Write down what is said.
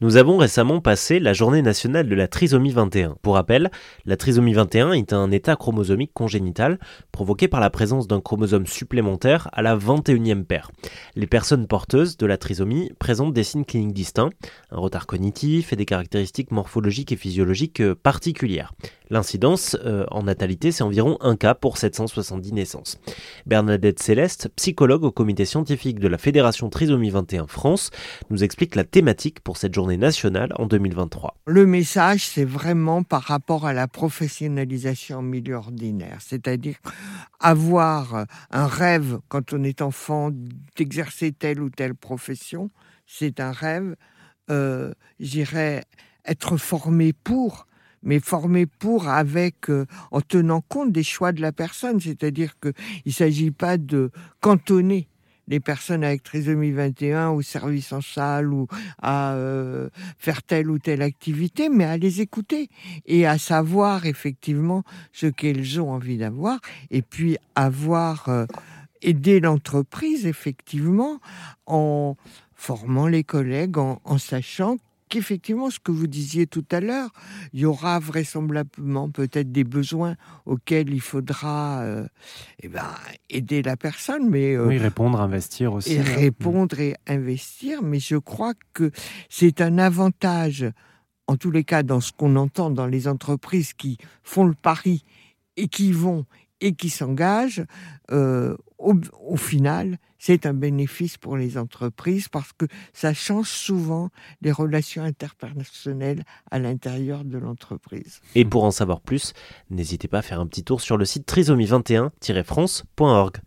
Nous avons récemment passé la journée nationale de la trisomie 21. Pour rappel, la trisomie 21 est un état chromosomique congénital provoqué par la présence d'un chromosome supplémentaire à la 21e paire. Les personnes porteuses de la trisomie présentent des signes cliniques distincts, un retard cognitif et des caractéristiques morphologiques et physiologiques euh, particulières. L'incidence euh, en natalité, c'est environ un cas pour 770 naissances. Bernadette Céleste, psychologue au comité scientifique de la Fédération Trisomie 21 France, nous explique la thématique pour cette journée nationale en 2023. Le message, c'est vraiment par rapport à la professionnalisation en milieu ordinaire, c'est-à-dire avoir un rêve quand on est enfant d'exercer telle ou telle profession, c'est un rêve, euh, j'irais être formé pour mais formé pour avec euh, en tenant compte des choix de la personne, c'est-à-dire qu'il ne s'agit pas de cantonner les personnes avec trisomie 21 au service en salle ou à euh, faire telle ou telle activité, mais à les écouter et à savoir effectivement ce qu'elles ont envie d'avoir et puis avoir euh, aidé l'entreprise effectivement en formant les collègues, en, en sachant qu'effectivement, ce que vous disiez tout à l'heure, il y aura vraisemblablement peut-être des besoins auxquels il faudra euh, eh ben, aider la personne, mais euh, oui, répondre, investir aussi. Et répondre et investir, mais je crois que c'est un avantage, en tous les cas, dans ce qu'on entend dans les entreprises qui font le pari et qui vont et qui s'engagent, euh, au, final, c'est un bénéfice pour les entreprises parce que ça change souvent les relations interpersonnelles à l'intérieur de l'entreprise. Et pour en savoir plus, n'hésitez pas à faire un petit tour sur le site trisomie21-france.org.